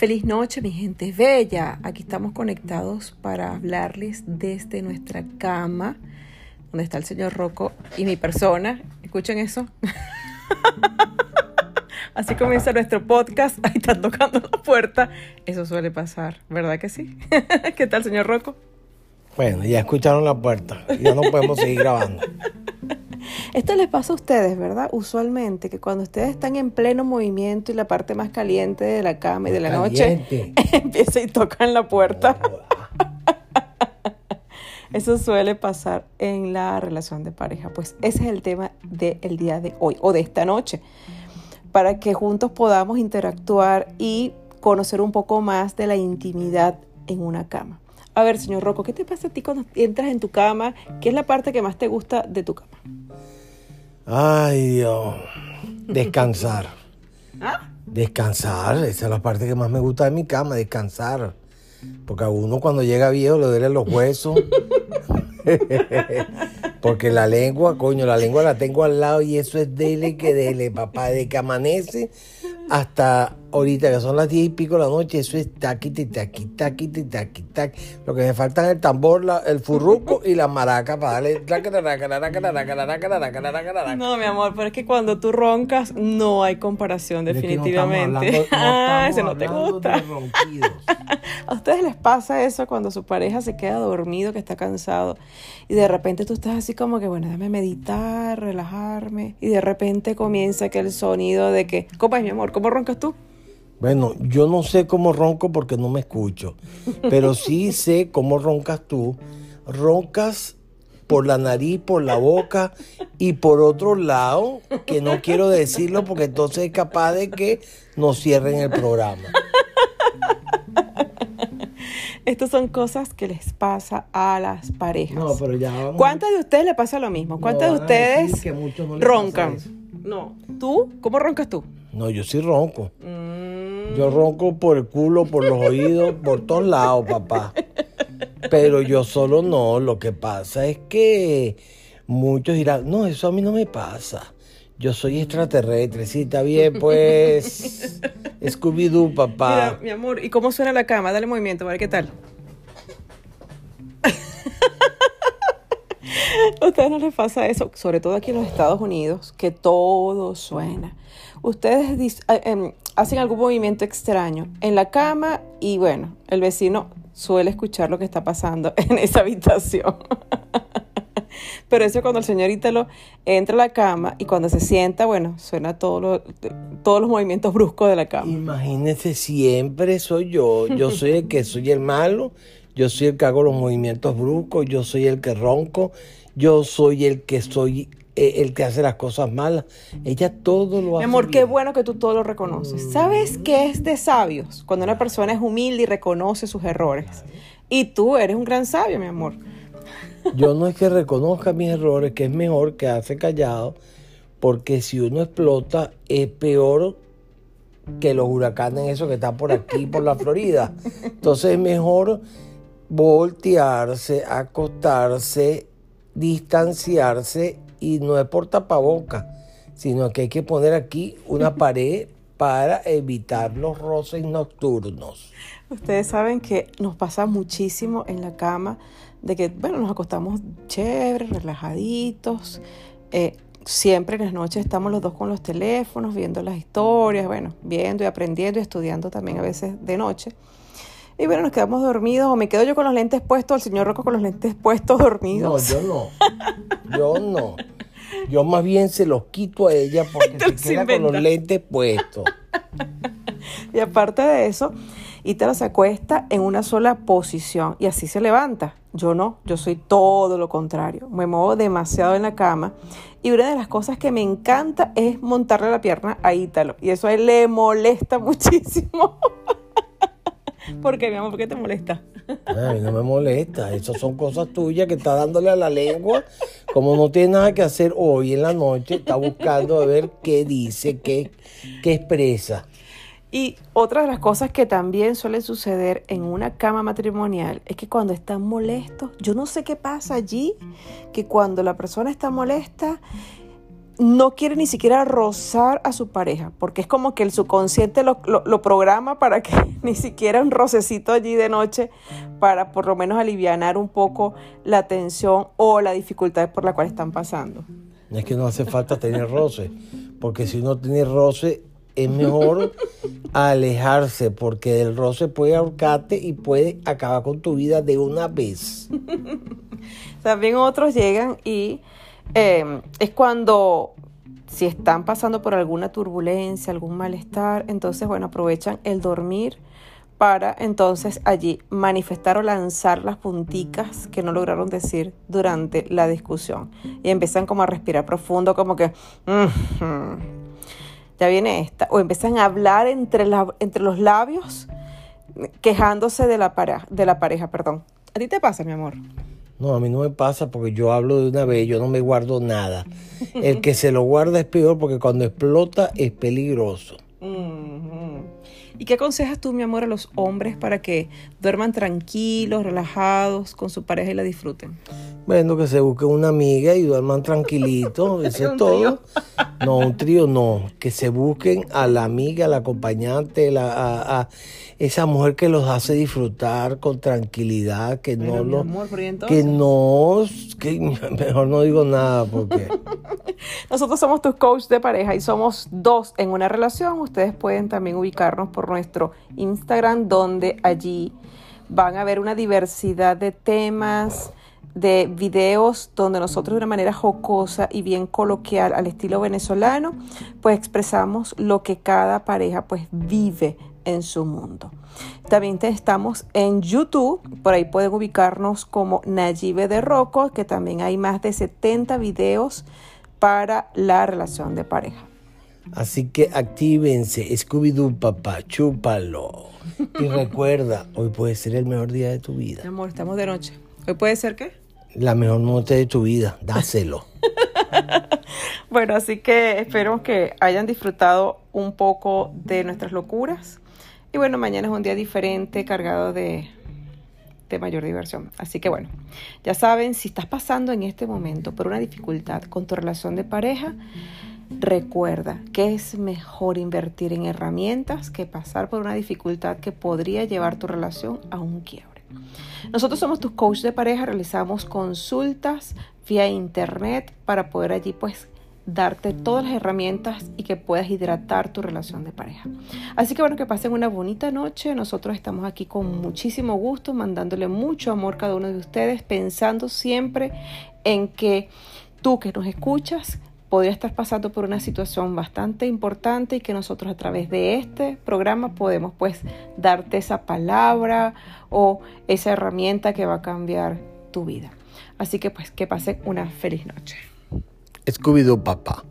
Feliz noche, mi gente bella. Aquí estamos conectados para hablarles desde nuestra cama, donde está el señor Rocco y mi persona. Escuchen eso. Así comienza nuestro podcast. Ahí están tocando la puerta. Eso suele pasar, ¿verdad que sí? ¿Qué tal, señor Rocco? Bueno, ya escucharon la puerta. Ya no podemos seguir grabando. Esto les pasa a ustedes, ¿verdad? Usualmente, que cuando ustedes están en pleno movimiento y la parte más caliente de la cama y de la noche, empieza y tocan la puerta. Eso suele pasar en la relación de pareja. Pues ese es el tema del día de hoy o de esta noche. Para que juntos podamos interactuar y conocer un poco más de la intimidad en una cama. A ver, señor Rocco, ¿qué te pasa a ti cuando entras en tu cama? ¿Qué es la parte que más te gusta de tu cama? Ay, Dios. Descansar. ¿Ah? Descansar, esa es la parte que más me gusta de mi cama, descansar. Porque a uno cuando llega viejo le duelen los huesos. Porque la lengua, coño, la lengua la tengo al lado y eso es dele que dele, papá. De que amanece hasta ahorita, que son las diez y pico de la noche, eso es taquiti, taqui, taquiti, taqui, taqui. Lo que me falta es el tambor, el furruco y la maraca para darle. No, mi amor, pero es que cuando tú roncas no hay comparación, definitivamente. ah, ese no te gusta. ¿A ustedes les pasa eso cuando su pareja se queda dormido, que está cansado, y de repente tú estás así como que, bueno, déjame meditar, relajarme, y de repente comienza aquel sonido de que, ¿cómo es, mi amor? ¿Cómo roncas tú? Bueno, yo no sé cómo ronco porque no me escucho, pero sí sé cómo roncas tú. Roncas por la nariz, por la boca y por otro lado, que no quiero decirlo porque entonces es capaz de que nos cierren el programa. Estas son cosas que les pasa a las parejas. No, pero ya vamos. ¿Cuántas de ustedes le pasa lo mismo? ¿Cuántas No, de ustedes que no roncan? No. ¿Tú? ¿Cómo roncas tú? No, yo sí ronco. Mm, Yo ronco por el culo, por los oídos, por todos lados, papá. Pero yo solo no. Lo que pasa es que muchos dirán, no, eso a mí no me pasa. Yo soy extraterrestre. Sí, está bien, pues. Scooby-Doo, Mira, papá. mi amor, ¿y cómo suena la cama? Dale movimiento, a ver qué tal. ¿A ustedes no les pasa eso? Sobre todo aquí en los Estados Unidos, que todo suena. Ustedes eh, em, hacen algún movimiento extraño en la cama y bueno, el vecino suele escuchar lo que está pasando en esa habitación. Pero eso cuando el señor Ítalo entra a la cama y cuando se sienta, bueno, suena todo lo- todos los movimientos bruscos de la cama. Imagínense, siempre soy yo. Yo soy el que soy el malo. Yo soy el que hago los movimientos bruscos. Yo soy el que ronco. Yo soy el que soy eh, el que hace las cosas malas. Ella todo lo hace. Mi amor, qué bueno que tú todo lo reconoces. ¿Sabes qué es de sabios? Cuando una persona es humilde y reconoce sus errores. Y tú eres un gran sabio, mi amor. Yo no es que reconozca mis errores, que es mejor quedarse callado, porque si uno explota es peor que los huracanes esos que están por aquí, por la Florida. Entonces es mejor voltearse, acostarse, distanciarse y no es por tapaboca, sino que hay que poner aquí una pared para evitar los roces nocturnos. Ustedes saben que nos pasa muchísimo en la cama de que, bueno, nos acostamos chévere, relajaditos. eh, siempre en las noches estamos los dos con los teléfonos, viendo las historias, bueno, viendo y aprendiendo y estudiando también a veces de noche. Y bueno, nos quedamos dormidos o me quedo yo con los lentes puestos, el señor Rocco con los lentes puestos No, dormidos. yo no. Yo no. Yo más bien se los quito a ella porque se queda con los lentes puestos. Y aparte de eso, Ítalo se acuesta en una sola posición y así se levanta. Yo no, yo soy todo lo contrario. Me muevo demasiado en la cama y una de las cosas que me encanta es montarle la pierna a Ítalo. Y eso a él le molesta muchísimo. ¿Por qué, mi amor? ¿Por qué te molesta? A mí no me molesta. Esas son cosas tuyas que está dándole a la lengua. Como no tiene nada que hacer hoy en la noche, está buscando a ver qué dice, qué, qué expresa. Y otra de las cosas que también suele suceder en una cama matrimonial es que cuando están molestos, yo no sé qué pasa allí, que cuando la persona está molesta, no quiere ni siquiera rozar a su pareja, porque es como que el subconsciente lo, lo, programa para que ni siquiera un rocecito allí de noche, para por lo menos aliviar un poco la tensión o la dificultad por la cual están pasando. Es que no hace falta tener roce, porque si uno tiene roce, es mejor alejarse, porque el roce puede ahorcarte y puede acabar con tu vida de una vez. También otros llegan y Em, es cuando si están pasando por alguna turbulencia, algún malestar, entonces, bueno, aprovechan el dormir para entonces allí manifestar o lanzar las punticas que no lograron decir durante la discusión. Y empiezan como a respirar profundo, como que, ya viene esta. O empiezan a hablar entre, entre los labios, quejándose de la, de la pareja. Perdón. ¿A ti te pasa, mi amor? No, a mí no me pasa porque yo hablo de una vez, yo no me guardo nada. El que se lo guarda es peor porque cuando explota es peligroso. ¿Y qué aconsejas tú, mi amor, a los hombres para que duerman tranquilos, relajados con su pareja y la disfruten? Bueno, que se busquen una amiga y duerman tranquilitos, eso es todo. No, un trío no, que se busquen a la amiga, a la acompañante, a, esa mujer que los hace disfrutar con tranquilidad, que no lo, que no, que mejor no digo nada porque nosotros somos tus coach de pareja y somos dos en una relación. Ustedes pueden también ubicarnos por nuestro Instagram, donde allí van a ver una diversidad de temas de videos donde nosotros de una manera jocosa y bien coloquial al estilo venezolano, pues expresamos lo que cada pareja pues vive en su mundo. También estamos en YouTube, por ahí pueden ubicarnos como Nayibe de Rocco, que también hay más de 70 videos para la relación de pareja. Así que actívense, Scooby-Doo papá, chúpalo. Y recuerda, hoy puede ser el mejor día de tu vida. amor, estamos de noche. ¿Hoy puede ser qué? La mejor noche de tu vida, dáselo. bueno, así que espero que hayan disfrutado un poco de nuestras locuras. Y bueno, mañana es un día diferente, cargado de, de mayor diversión. Así que bueno, ya saben, si estás pasando en este momento por una dificultad con tu relación de pareja, recuerda que es mejor invertir en herramientas que pasar por una dificultad que podría llevar tu relación a un quiebre. Nosotros somos tus coaches de pareja, realizamos consultas vía internet para poder allí pues darte todas las herramientas y que puedas hidratar tu relación de pareja. Así que bueno, que pasen una bonita noche. Nosotros estamos aquí con muchísimo gusto, mandándole mucho amor a cada uno de ustedes, pensando siempre en que tú que nos escuchas podría estar pasando por una situación bastante importante y que nosotros a través de este programa podemos pues darte esa palabra o esa herramienta que va a cambiar tu vida. Así que pues que pasen una feliz noche. Scooby-Doo Papá.